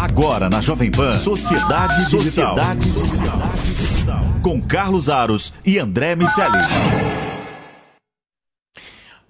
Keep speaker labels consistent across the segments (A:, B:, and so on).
A: Agora na Jovem Pan, Sociedade Digital. Sociedade Digital. Com Carlos Aros e André Miceli.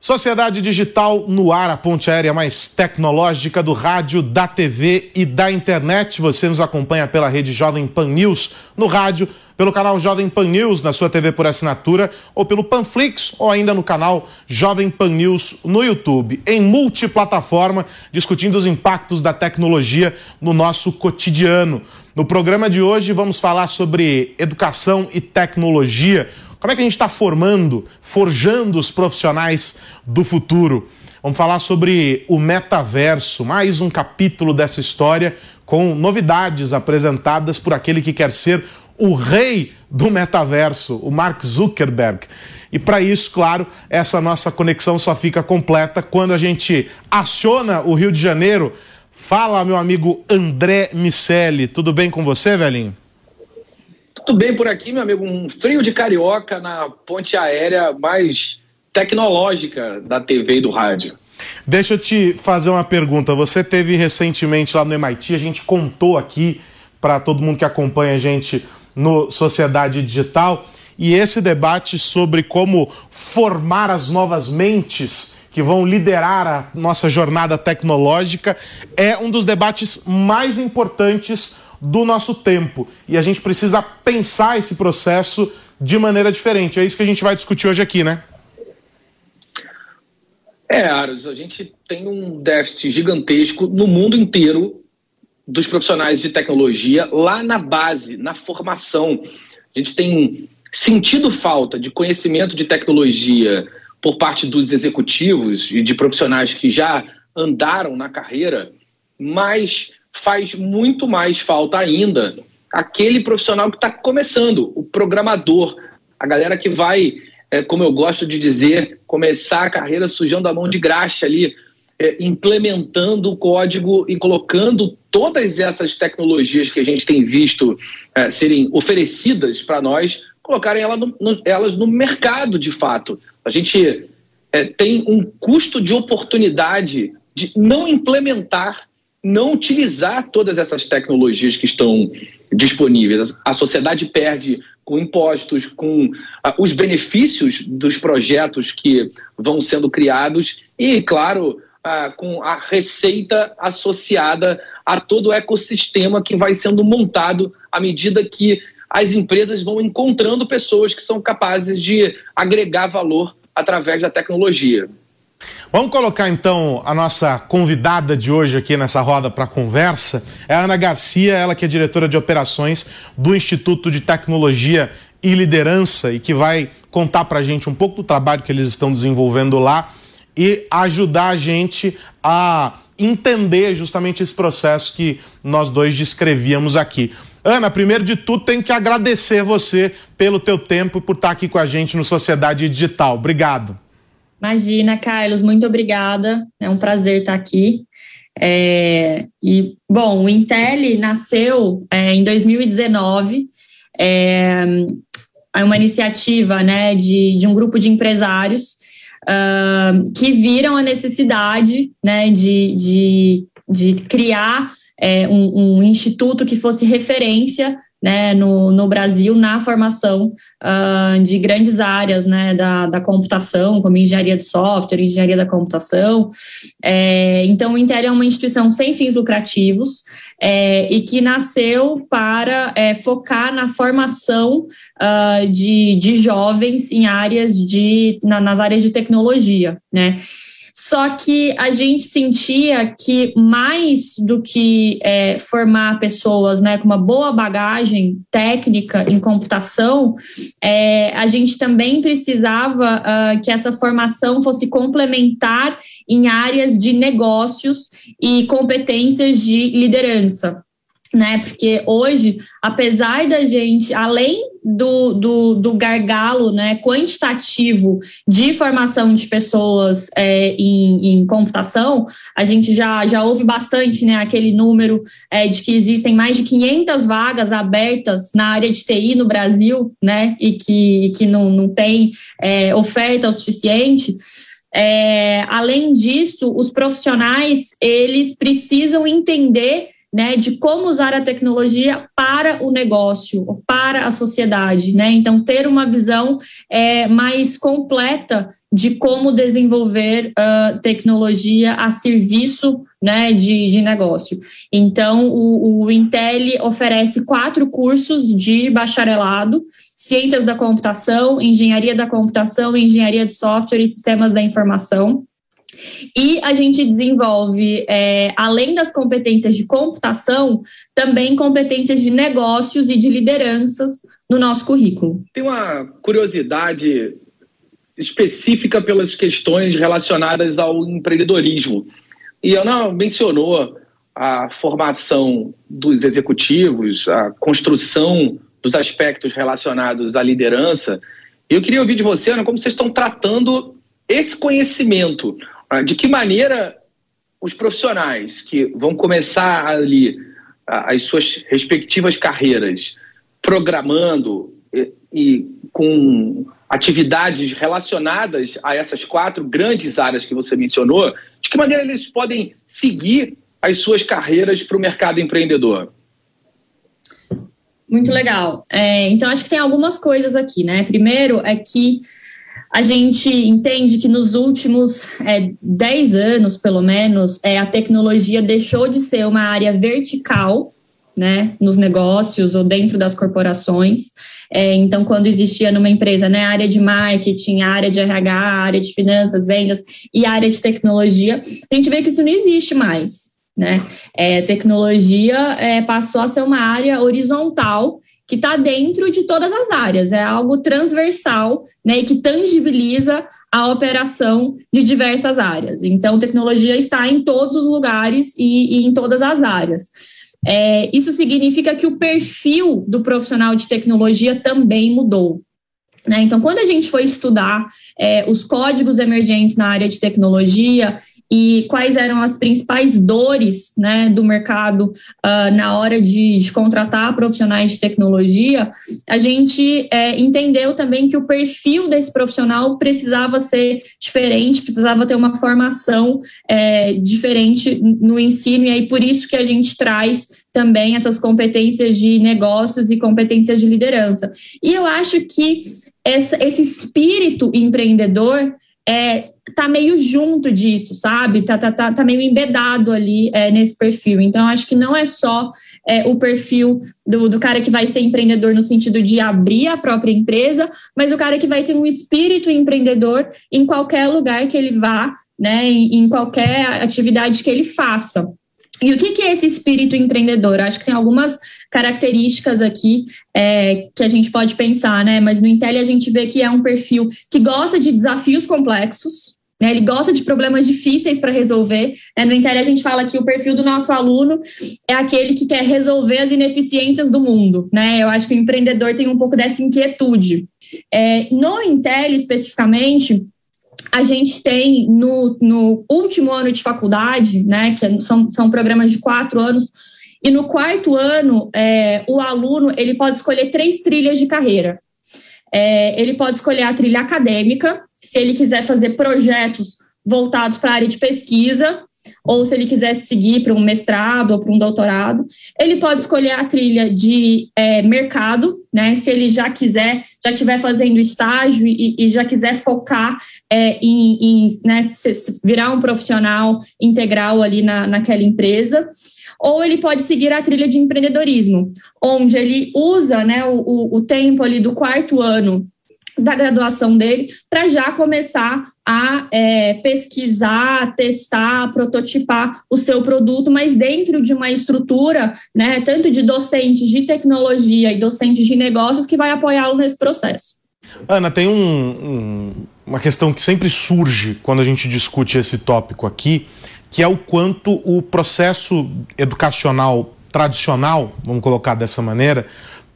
B: Sociedade Digital no ar, a ponte aérea mais tecnológica do rádio, da TV e da internet. Você nos acompanha pela rede Jovem Pan News no rádio, pelo canal Jovem Pan News na sua TV por assinatura, ou pelo Panflix, ou ainda no canal Jovem Pan News no YouTube, em multiplataforma, discutindo os impactos da tecnologia no nosso cotidiano. No programa de hoje vamos falar sobre educação e tecnologia como é que a gente está formando, forjando os profissionais do futuro? Vamos falar sobre o metaverso, mais um capítulo dessa história com novidades apresentadas por aquele que quer ser o rei do metaverso, o Mark Zuckerberg. E para isso, claro, essa nossa conexão só fica completa quando a gente aciona o Rio de Janeiro. Fala, meu amigo André Miceli, tudo bem com você, velhinho?
C: Tudo bem por aqui, meu amigo? Um frio de carioca na ponte aérea mais tecnológica da TV e do rádio.
B: Deixa eu te fazer uma pergunta. Você teve recentemente lá no MIT, a gente contou aqui para todo mundo que acompanha a gente no Sociedade Digital, e esse debate sobre como formar as novas mentes que vão liderar a nossa jornada tecnológica é um dos debates mais importantes do nosso tempo. E a gente precisa pensar esse processo de maneira diferente. É isso que a gente vai discutir hoje aqui, né?
C: É, Aros, a gente tem um déficit gigantesco no mundo inteiro dos profissionais de tecnologia lá na base, na formação. A gente tem sentido falta de conhecimento de tecnologia por parte dos executivos e de profissionais que já andaram na carreira, mas faz muito mais falta ainda aquele profissional que está começando, o programador, a galera que vai, é, como eu gosto de dizer, começar a carreira sujando a mão de graxa ali, é, implementando o código e colocando todas essas tecnologias que a gente tem visto é, serem oferecidas para nós, colocarem ela no, no, elas no mercado de fato. A gente é, tem um custo de oportunidade de não implementar não utilizar todas essas tecnologias que estão disponíveis. A sociedade perde com impostos, com ah, os benefícios dos projetos que vão sendo criados e, claro, ah, com a receita associada a todo o ecossistema que vai sendo montado à medida que as empresas vão encontrando pessoas que são capazes de agregar valor através da tecnologia.
B: Vamos colocar então a nossa convidada de hoje aqui nessa roda para conversa. É a Ana Garcia, ela que é diretora de operações do Instituto de Tecnologia e Liderança e que vai contar para a gente um pouco do trabalho que eles estão desenvolvendo lá e ajudar a gente a entender justamente esse processo que nós dois descrevíamos aqui. Ana, primeiro de tudo, tenho que agradecer você pelo teu tempo e por estar aqui com a gente no Sociedade Digital. Obrigado.
D: Imagina, Carlos, muito obrigada. É um prazer estar aqui. É, e, bom, o Intel nasceu é, em 2019. É, é uma iniciativa né, de, de um grupo de empresários uh, que viram a necessidade né, de, de, de criar é, um, um, instituto que fosse referência né, no, no Brasil na formação uh, de grandes áreas né, da, da computação, como engenharia de software, engenharia da computação. É, então, o Intel é uma instituição sem fins lucrativos é, e que nasceu para é, focar na formação uh, de, de jovens em áreas de, na, nas áreas de tecnologia, né? Só que a gente sentia que mais do que é, formar pessoas né, com uma boa bagagem técnica em computação, é, a gente também precisava uh, que essa formação fosse complementar em áreas de negócios e competências de liderança né? Porque hoje, apesar da gente, além do, do, do gargalo né, quantitativo de formação de pessoas é, em, em, computação, a gente já, já ouve bastante né, aquele número é, de que existem mais de 500 vagas abertas na área de TI no Brasil, né? E que, e que não, não tem é, oferta o suficiente. É, além disso, os profissionais eles precisam entender né, de como usar a tecnologia para o negócio, para a sociedade, né? Então, ter uma visão é, mais completa de como desenvolver uh, tecnologia a serviço né, de, de negócio. Então, o, o Intel oferece quatro cursos de bacharelado, ciências da computação, engenharia da computação, engenharia de software e sistemas da informação. E a gente desenvolve, é, além das competências de computação, também competências de negócios e de lideranças no nosso currículo.
C: Tem uma curiosidade específica pelas questões relacionadas ao empreendedorismo. E Ana mencionou a formação dos executivos, a construção dos aspectos relacionados à liderança. Eu queria ouvir de você, Ana, como vocês estão tratando esse conhecimento. De que maneira os profissionais que vão começar ali as suas respectivas carreiras programando e, e com atividades relacionadas a essas quatro grandes áreas que você mencionou, de que maneira eles podem seguir as suas carreiras para o mercado empreendedor?
D: Muito legal. É, então, acho que tem algumas coisas aqui, né? Primeiro é que a gente entende que nos últimos é, 10 anos, pelo menos, é, a tecnologia deixou de ser uma área vertical, né, nos negócios ou dentro das corporações é, então, quando existia numa empresa né, área de marketing, área de RH, área de finanças, vendas e área de tecnologia, a gente vê que isso não existe mais. Né? É, tecnologia é, passou a ser uma área horizontal que está dentro de todas as áreas, é algo transversal né, e que tangibiliza a operação de diversas áreas. Então, tecnologia está em todos os lugares e, e em todas as áreas. É, isso significa que o perfil do profissional de tecnologia também mudou. Né? Então, quando a gente foi estudar é, os códigos emergentes na área de tecnologia e quais eram as principais dores né, do mercado uh, na hora de, de, contratar profissionais de tecnologia, a gente é, entendeu também que o perfil desse profissional precisava ser diferente, precisava ter uma formação é, diferente no ensino, e aí por isso que a gente traz também essas competências de negócios e competências de liderança. E eu acho que essa, esse espírito empreendedor é, tá meio junto disso, sabe? Tá, tá, tá, tá meio embedado ali é, nesse perfil. Então, acho que não é só é, o perfil do, do cara que vai ser empreendedor no sentido de abrir a própria empresa, mas o cara que vai ter um espírito empreendedor em qualquer lugar que ele vá, né? Em, em qualquer atividade que ele faça. E o que, é esse espírito empreendedor? acho que tem algumas características aqui é, que a gente pode pensar, né? Mas no Intel a gente vê que é um perfil que gosta de desafios complexos, né? Ele gosta de problemas difíceis para resolver. Né? No Intel a gente fala que o perfil do nosso aluno é aquele que quer resolver as ineficiências do mundo, né? Eu acho que o empreendedor tem um pouco dessa inquietude. É, no Intel especificamente a gente tem no, no último ano de faculdade, né, que são, são programas de quatro anos, e no quarto ano, é, o aluno ele pode escolher três trilhas de carreira. É, ele pode escolher a trilha acadêmica, se ele quiser fazer projetos voltados para a área de pesquisa, ou se ele quiser seguir para um mestrado ou para um doutorado. Ele pode escolher a trilha de é, mercado, né? Se ele já quiser, já estiver fazendo estágio e, e, já quiser focar é, em, em né, virar um profissional integral ali na, naquela empresa. Ou ele pode seguir a trilha de empreendedorismo, onde ele usa né, o, o tempo ali do quarto ano da graduação dele para já começar a é, pesquisar, testar, prototipar o seu produto, mas dentro de uma estrutura, né, tanto de docentes de tecnologia e docentes de negócios que vai apoiá-lo nesse processo.
B: Ana, tem um, um, uma questão que sempre surge quando a gente discute esse tópico aqui, que é o quanto o processo educacional tradicional, vamos colocar dessa maneira,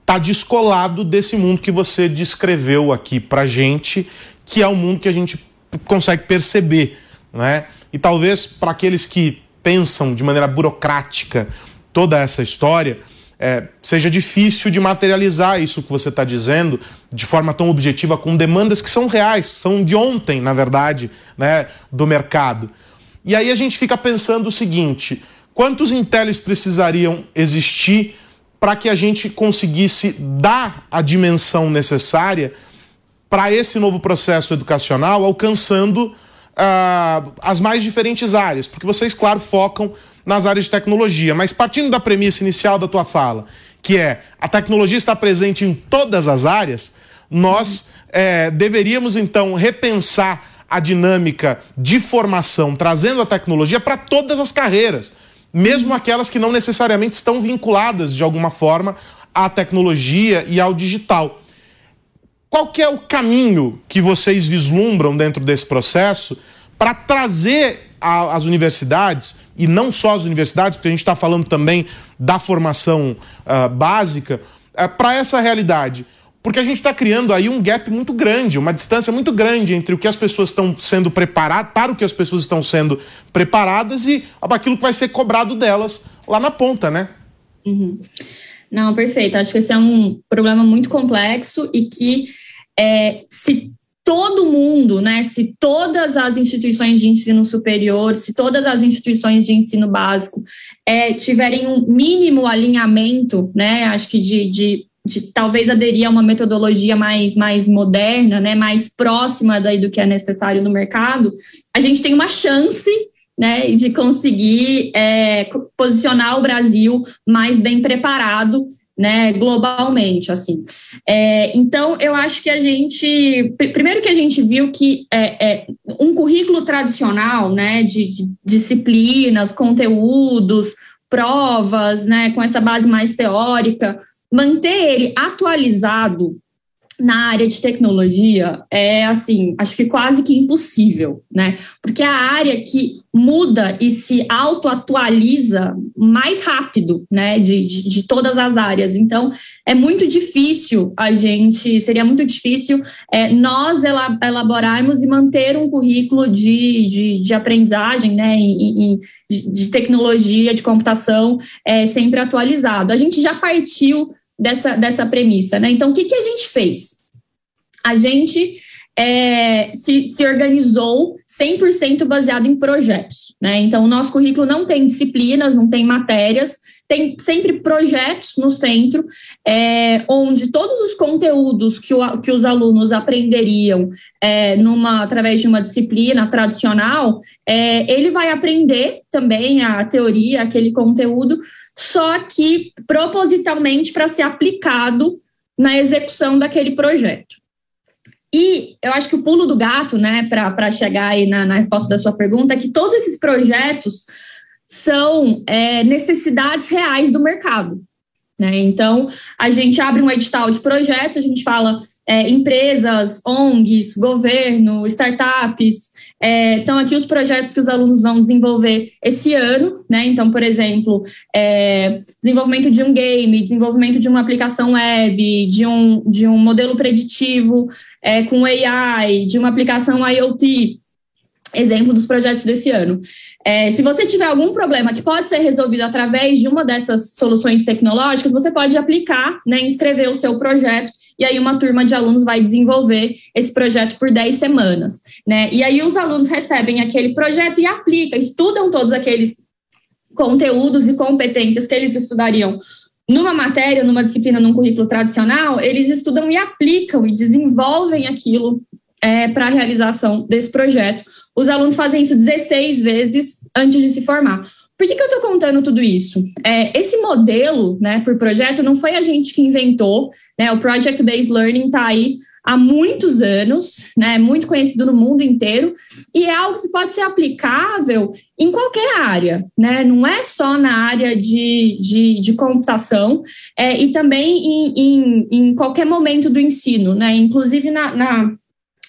B: está descolado desse mundo que você descreveu aqui para gente, que é o mundo que a gente consegue perceber, né? E talvez para aqueles que pensam de maneira burocrática toda essa história, é, seja difícil de materializar isso que você está dizendo de forma tão objetiva, com demandas que são reais, são de ontem, na verdade, né, do mercado. E aí a gente fica pensando o seguinte: quantos Intelis precisariam existir para que a gente conseguisse dar a dimensão necessária para esse novo processo educacional, alcançando uh, as mais diferentes áreas? Porque vocês, claro, focam nas áreas de tecnologia, mas partindo da premissa inicial da tua fala, que é a tecnologia está presente em todas as áreas, nós é, deveríamos então repensar a dinâmica de formação, trazendo a tecnologia para todas as carreiras, mesmo aquelas que não necessariamente estão vinculadas de alguma forma à tecnologia e ao digital. Qual que é o caminho que vocês vislumbram dentro desse processo para trazer às universidades, e não só as universidades, porque a gente está falando também da formação uh, básica, uh, para essa realidade? Porque a gente está criando aí um gap muito grande, uma distância muito grande entre o que as pessoas estão sendo preparadas, para o que as pessoas estão sendo preparadas e aquilo que vai ser cobrado delas lá na ponta, né?
D: Uhum. Não, perfeito. Acho que esse é um problema muito complexo e que é, se todo mundo, né, se todas as instituições de ensino superior, se todas as instituições de ensino básico é, tiverem um mínimo alinhamento, né, acho que de, de de talvez aderir a uma metodologia mais, mais moderna, né, mais próxima daí do que é necessário no mercado, a gente tem uma chance né, de conseguir é, posicionar o Brasil mais bem preparado né, globalmente, assim. É, então, eu acho que a gente, primeiro que a gente viu que é, é um currículo tradicional, né, de, de, disciplinas, conteúdos, provas, né, com essa base mais teórica, manter ele atualizado na área de tecnologia é assim, acho que quase que impossível, né? Porque é a área que muda e se autoatualiza mais rápido, né? De, de, de, todas as áreas. Então, é muito difícil a gente, seria muito difícil é, nós elaborarmos e manter um currículo de, de, de aprendizagem, né? Em, de, de, tecnologia, de computação, é, sempre atualizado. A gente já partiu dessa, dessa premissa, né? Então, o que, que a gente fez? A gente é, se, se organizou 100% baseado em projetos, né? Então, o nosso currículo não tem disciplinas, não tem matérias, tem sempre projetos no centro, é, onde todos os conteúdos que, o, que os alunos aprenderiam é, numa, através de uma disciplina tradicional, é, ele vai aprender também a teoria, aquele conteúdo, só que propositalmente para ser aplicado na execução daquele projeto. E eu acho que o pulo do gato, né, para chegar aí na, na resposta da sua pergunta, é que todos esses projetos são é, necessidades reais do mercado. Né? Então, a gente abre um edital de projetos, a gente fala é, empresas, ONGs, governo, startups. É, então, aqui os projetos que os alunos vão desenvolver esse ano, né? Então, por exemplo, é, desenvolvimento de um game, desenvolvimento de uma aplicação web, de um, de um modelo preditivo é, com AI, de uma aplicação IoT. Exemplo dos projetos desse ano. É, se você tiver algum problema que pode ser resolvido através de uma dessas soluções tecnológicas, você pode aplicar, né, inscrever o seu projeto, e aí uma turma de alunos vai desenvolver esse projeto por 10 semanas. Né? E aí os alunos recebem aquele projeto e aplicam, estudam todos aqueles conteúdos e competências que eles estudariam numa matéria, numa disciplina, num currículo tradicional, eles estudam e aplicam e desenvolvem aquilo é, para a realização desse projeto. Os alunos fazem isso 16 vezes antes de se formar. Por que, que eu estou contando tudo isso? É, esse modelo, né, por projeto, não foi a gente que inventou, né? O Project Based Learning está aí há muitos anos, né, muito conhecido no mundo inteiro, e é algo que pode ser aplicável em qualquer área, né, não é só na área de, de, de computação, é, e também em, em, em, qualquer momento do ensino, né, inclusive na, na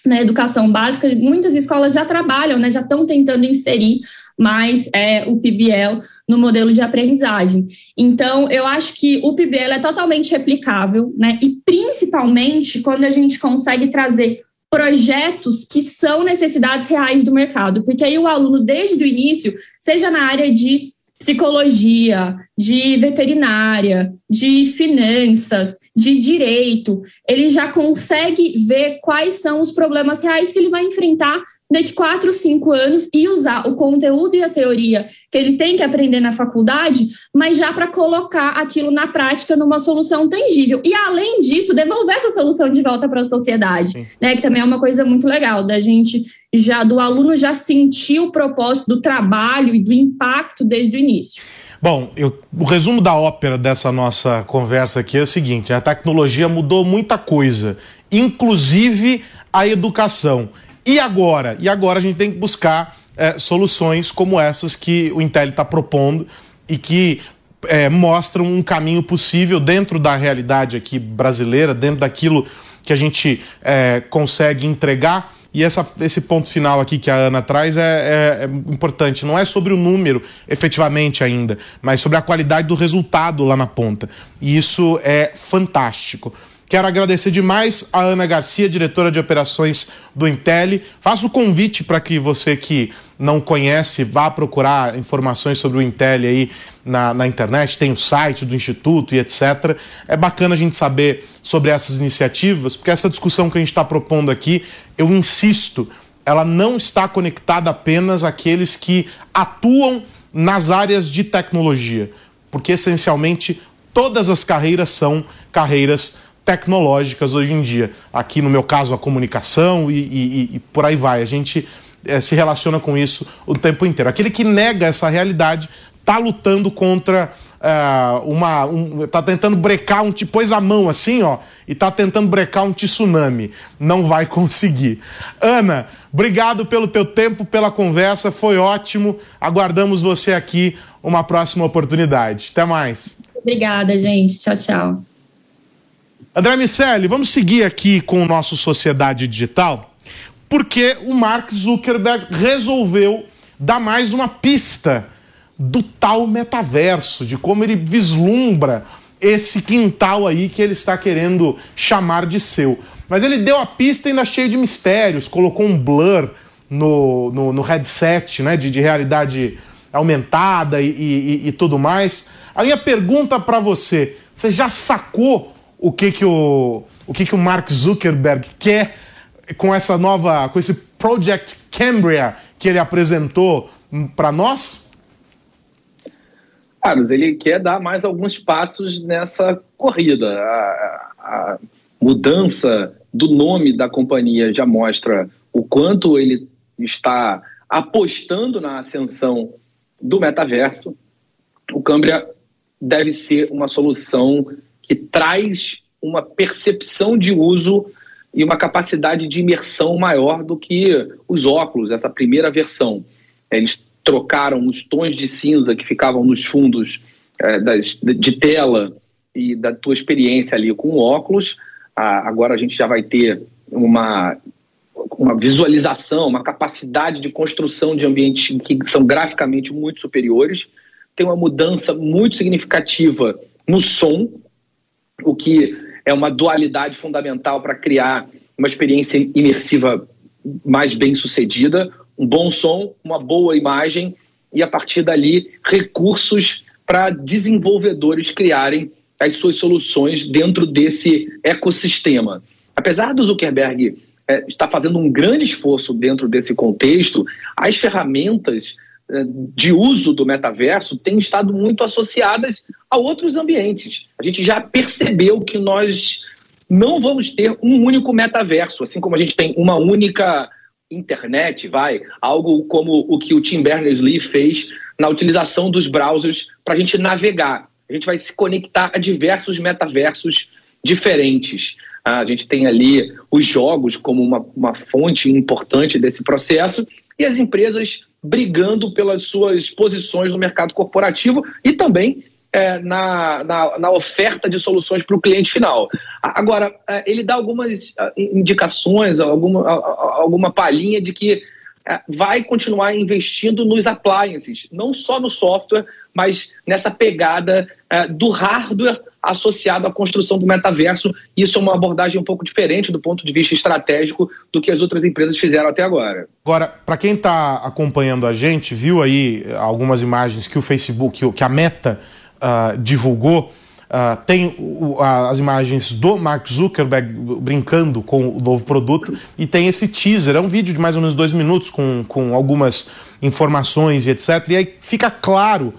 D: na educação básica, muitas escolas já trabalham, né, já estão tentando inserir mais é, o PBL no modelo de aprendizagem. Então, eu acho que o PBL é totalmente replicável, né, e principalmente quando a gente consegue trazer projetos que são necessidades reais do mercado, porque aí o aluno, desde o início, seja na área de psicologia, de veterinária, de finanças, de direito, ele já consegue ver quais são os problemas reais que ele vai enfrentar daqui quatro, cinco anos e usar o conteúdo e a teoria que ele tem que aprender na faculdade, mas já para colocar aquilo na prática numa solução tangível. E além disso, devolver essa solução de volta para a sociedade, né? Que também é uma coisa muito legal da gente já do aluno já sentir o propósito do trabalho e do impacto desde o início.
B: Bom, eu, o resumo da ópera dessa nossa conversa aqui é o seguinte: a tecnologia mudou muita coisa, inclusive a educação. E agora? E agora a gente tem que buscar é, soluções como essas que o Intel está propondo e que é, mostram um caminho possível dentro da realidade aqui brasileira, dentro daquilo que a gente é, consegue entregar e essa, esse ponto final aqui que a Ana traz é, é, é, importante. Não é sobre o número, efetivamente, ainda, mas sobre a qualidade do resultado lá na ponta. E isso é fantástico. Quero agradecer demais a Ana Garcia, diretora de operações do Intel. Faço o convite para que você que não conhece vá procurar informações sobre o Intel aí na, na, internet, tem o site do Instituto e etc. É bacana a gente saber sobre essas iniciativas, porque essa discussão que a gente está propondo aqui, eu insisto, ela não está conectada apenas àqueles que atuam nas áreas de tecnologia, porque essencialmente todas as carreiras são carreiras tecnológicas hoje em dia. Aqui, no meu caso, a comunicação e, e, e por aí vai. A gente é, se relaciona com isso o tempo inteiro. Aquele que nega essa realidade está lutando contra uh, uma. Um, tá tentando brecar um. Pôs a mão assim, ó, e tá tentando brecar um tsunami. Não vai conseguir. Ana, obrigado pelo teu tempo, pela conversa, foi ótimo. Aguardamos você aqui uma próxima oportunidade. Até mais.
D: Obrigada, gente. Tchau, tchau.
B: André Miceli, vamos seguir aqui com o nosso Sociedade Digital, porque o Mark Zuckerberg resolveu dar mais uma pista do tal metaverso, de como ele vislumbra esse quintal aí que ele está querendo chamar de seu. Mas ele deu a pista ainda cheia de mistérios, colocou um blur no, no, no headset né, de, de realidade aumentada e, e, e tudo mais. A minha pergunta para você: você já sacou o que que o, o que que o Mark Zuckerberg quer com essa nova, com esse Project Cambria que ele apresentou para nós?
C: Carlos, ele quer dar mais alguns passos nessa corrida. A, a mudança do nome da companhia já mostra o quanto ele está apostando na ascensão do metaverso. O Cambria deve ser uma solução que traz uma percepção de uso e uma capacidade de imersão maior do que os óculos, essa primeira versão. Eles trocaram os tons de cinza que ficavam nos fundos é, das, de tela e da tua experiência ali com o óculos. Ah, agora a gente já vai ter uma, uma visualização, uma capacidade de construção de ambientes que são graficamente muito superiores. Tem uma mudança muito significativa no som, o que é uma dualidade fundamental para criar uma experiência imersiva mais bem sucedida, um bom som, uma boa imagem e a partir dali recursos para desenvolvedores criarem as suas soluções dentro desse ecossistema. Apesar do Zuckerberg é, estar fazendo um grande esforço dentro desse contexto, as ferramentas de uso do metaverso têm estado muito associadas a outros ambientes. A gente já percebeu que nós não vamos ter um único metaverso, assim como a gente tem uma única internet, vai, algo como o que o Tim Berners-Lee fez na utilização dos browsers para a gente navegar. A gente vai se conectar a diversos metaversos diferentes. A gente tem ali os jogos como uma, uma fonte importante desse processo e as empresas brigando pelas suas posições no mercado corporativo e também é, na, na, na, oferta de soluções para o cliente final. Agora, é, ele dá algumas indicações, alguma, alguma palhinha de que vai continuar investindo nos appliances, não só no software, mas nessa pegada é, do hardware associado à construção do metaverso. Isso é uma abordagem um pouco diferente do ponto de vista estratégico do que as outras empresas fizeram até agora.
B: Agora, para quem está acompanhando a gente, viu aí algumas imagens que o Facebook, que a Meta uh, divulgou. Uh, tem uh, as imagens do Mark Zuckerberg brincando com o novo produto e tem esse teaser, é um vídeo de mais ou menos dois minutos com, com algumas informações e etc. E aí fica claro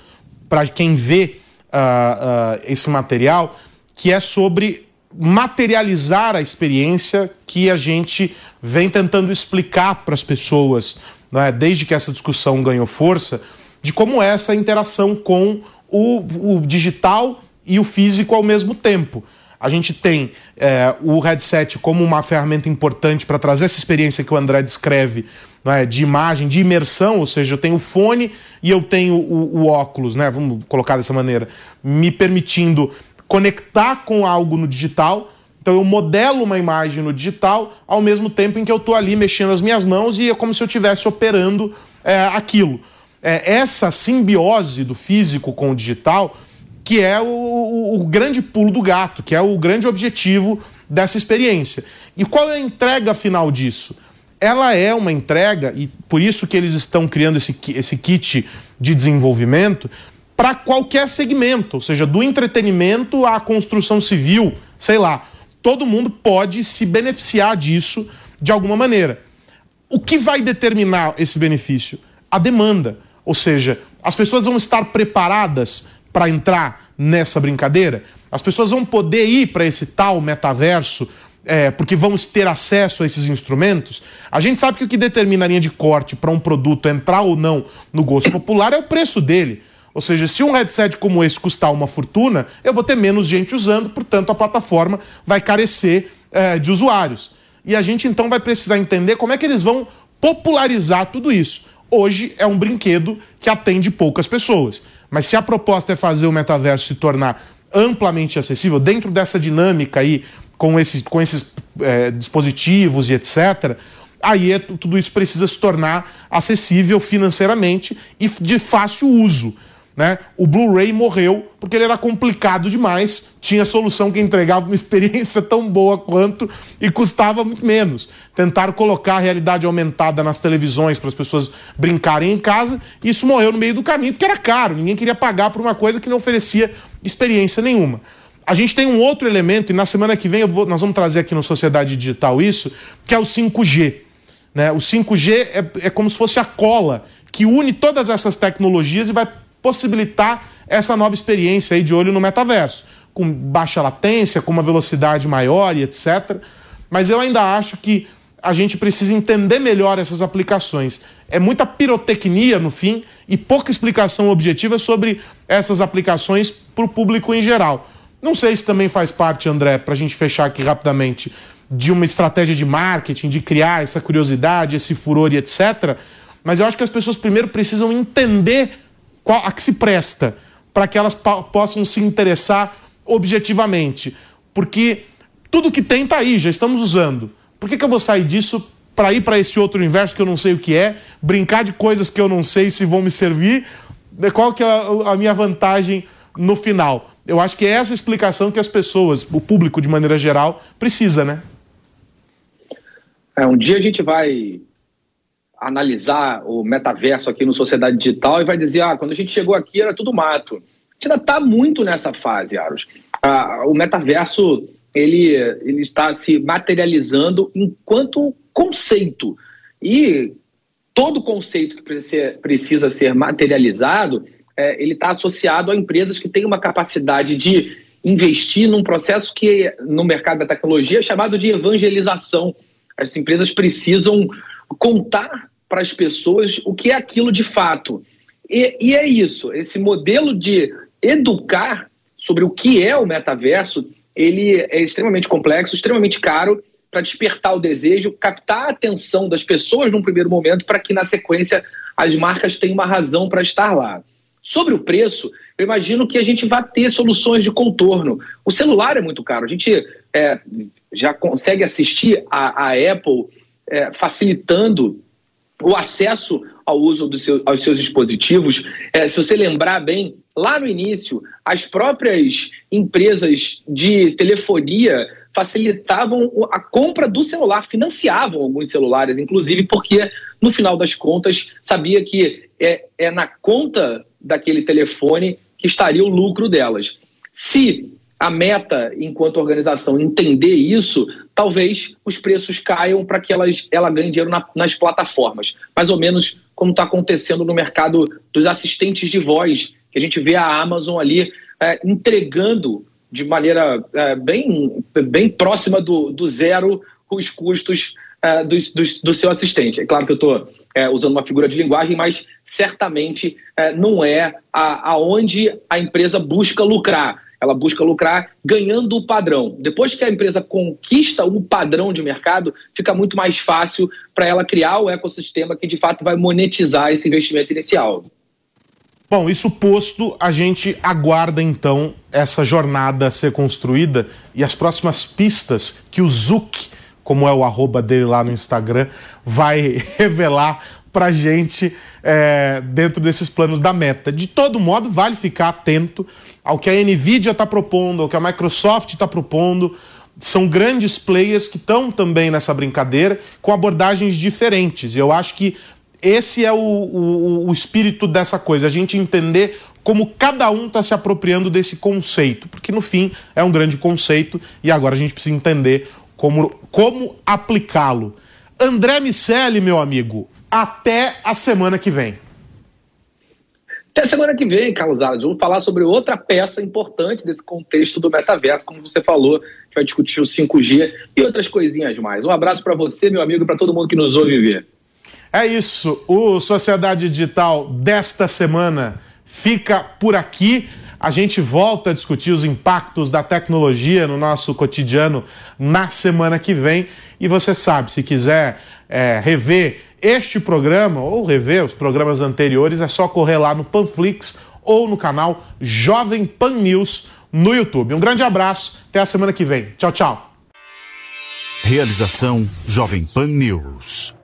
B: para quem vê uh, esse material que é sobre materializar a experiência que a gente vem tentando explicar para as pessoas, né, desde que essa discussão ganhou força, de como é essa interação com o, o digital e o físico ao mesmo tempo. A gente tem é, o headset como uma ferramenta importante para trazer essa experiência que o André descreve é, de imagem, de imersão, ou seja, eu tenho o fone e eu tenho o, o, óculos, né? Vamos colocar dessa maneira, me permitindo conectar com algo no digital. Então eu modelo uma imagem no digital ao mesmo tempo em que eu estou ali mexendo as minhas mãos e é como se eu estivesse operando é, aquilo é, essa simbiose do físico com o digital que é o, o, o, grande pulo do gato, que é o grande objetivo dessa experiência. E qual é a entrega final disso? Ela é uma entrega, e por isso que eles estão criando esse, esse kit de desenvolvimento, para qualquer segmento, ou seja, do entretenimento à construção civil, sei lá. Todo mundo pode se beneficiar disso de alguma maneira. O que vai determinar esse benefício? A demanda. Ou seja, as pessoas vão estar preparadas para entrar nessa brincadeira? As pessoas vão poder ir para esse tal metaverso é, porque vamos ter acesso a esses instrumentos? A gente sabe que o que determina a linha de corte para um produto entrar ou não no gosto popular é o preço dele. Ou seja, se um headset como esse custar uma fortuna, eu vou ter menos gente usando, portanto a plataforma vai carecer é, de usuários. E a gente então vai precisar entender como é que eles vão popularizar tudo isso hoje é um brinquedo que atende poucas pessoas. Mas se a proposta é fazer o metaverso se tornar amplamente acessível, dentro dessa dinâmica aí, com, esse, com esses é, dispositivos e etc., aí é, tudo isso precisa se tornar acessível financeiramente e de fácil uso. Né? O Blu-ray morreu porque ele era complicado demais, tinha solução que entregava uma experiência tão boa quanto e custava muito menos. Tentaram colocar a realidade aumentada nas televisões para as pessoas brincarem em casa, e isso morreu no meio do caminho porque era caro, ninguém queria pagar por uma coisa que não oferecia experiência nenhuma. A gente tem um outro elemento, e na semana que vem vou, nós vamos trazer aqui no Sociedade Digital isso, que é o 5G. Né? O 5G é, é como se fosse a cola que une todas essas tecnologias e vai possibilitar essa nova experiência aí de olho no metaverso, com baixa latência, com uma velocidade maior e etc. Mas eu ainda acho que a gente precisa entender melhor essas aplicações. É muita pirotecnia no fim e pouca explicação objetiva sobre essas aplicações para o público em geral. Não sei se também faz parte, André, para a gente fechar aqui rapidamente, de uma estratégia de marketing, de criar essa curiosidade, esse furor e etc. Mas eu acho que as pessoas primeiro precisam entender qual, a que se presta para que elas possam se interessar objetivamente. Porque tudo que tem está aí, já estamos usando. Por que, que eu vou sair disso para ir para esse outro universo que eu não sei o que é, brincar de coisas que eu não sei se vão me servir? Qual que é a, a minha vantagem no final? Eu acho que é essa explicação que as pessoas, o público de maneira geral, precisa, né?
C: É, um dia a gente vai analisar o metaverso aqui no Sociedade Digital e vai dizer, ah, quando a gente chegou aqui era tudo mato. A gente ainda está muito nessa fase, Aros. Ah, o metaverso ele, ele está se materializando enquanto conceito. E todo conceito que precisa ser, precisa ser materializado, é, ele está associado a empresas que têm uma capacidade de investir num processo que no mercado da tecnologia é chamado de evangelização. As empresas precisam contar para as pessoas o que é aquilo de fato. E, e, é isso, esse modelo de educar sobre o que é o metaverso, ele é extremamente complexo, extremamente caro para despertar o desejo, captar a atenção das pessoas num primeiro momento para que na sequência as marcas tenham uma razão para estar lá. Sobre o preço, eu imagino que a gente vai ter soluções de contorno. O celular é muito caro. A gente é, já consegue assistir a, a Apple é, facilitando o acesso ao uso seu, aos seus dispositivos. É, se você lembrar bem, lá no início, as próprias empresas de telefonia facilitavam a compra do celular, financiavam alguns celulares, inclusive porque, no final das contas, sabia que é, é na conta daquele telefone que estaria o lucro delas. Se a meta, enquanto organização, entender isso, talvez os preços caiam para que elas, ela ganhe dinheiro na, nas plataformas. Mais ou menos como está acontecendo no mercado dos assistentes de voz, que a gente vê a Amazon ali é, entregando de maneira é, bem, bem próxima do, do zero os custos é, do, do, do, seu assistente. É claro que eu estou é, usando uma figura de linguagem, mas certamente é, não é a, aonde a empresa busca lucrar ela busca lucrar ganhando o padrão. Depois que a empresa conquista o padrão de mercado, fica muito mais fácil para ela criar o ecossistema que de fato vai monetizar esse investimento inicial.
B: Bom, isso posto, a gente aguarda então essa jornada ser construída e as próximas pistas que o Zuc, como é o arroba dele lá no Instagram, vai revelar para gente é, dentro desses planos da meta. De todo modo, vale ficar atento ao que a Nvidia está propondo, ao que a Microsoft está propondo. São grandes players que estão também nessa brincadeira com abordagens diferentes. Eu acho que esse é o, o, o espírito dessa coisa, a gente entender como cada um está se apropriando desse conceito, porque no fim é um grande conceito e agora a gente precisa entender como, como aplicá-lo. André Miceli, meu amigo, até a semana que vem.
C: Até semana que vem, Carlos Alves, vamos falar sobre outra peça importante desse contexto do metaverso, como você falou, que vai discutir o 5G e outras coisinhas mais. Um abraço para você, meu amigo, e para todo mundo que nos ouve ver.
B: É isso, o Sociedade Digital desta semana fica por aqui. A gente volta a discutir os impactos da tecnologia no nosso cotidiano na semana que vem. E você sabe, se quiser é, rever este programa ou rever os programas anteriores, é só correr lá no Panflix ou no canal Jovem Pan News no YouTube. Um grande abraço, até a semana que vem. Tchau, tchau.
A: Realização Jovem Pan News.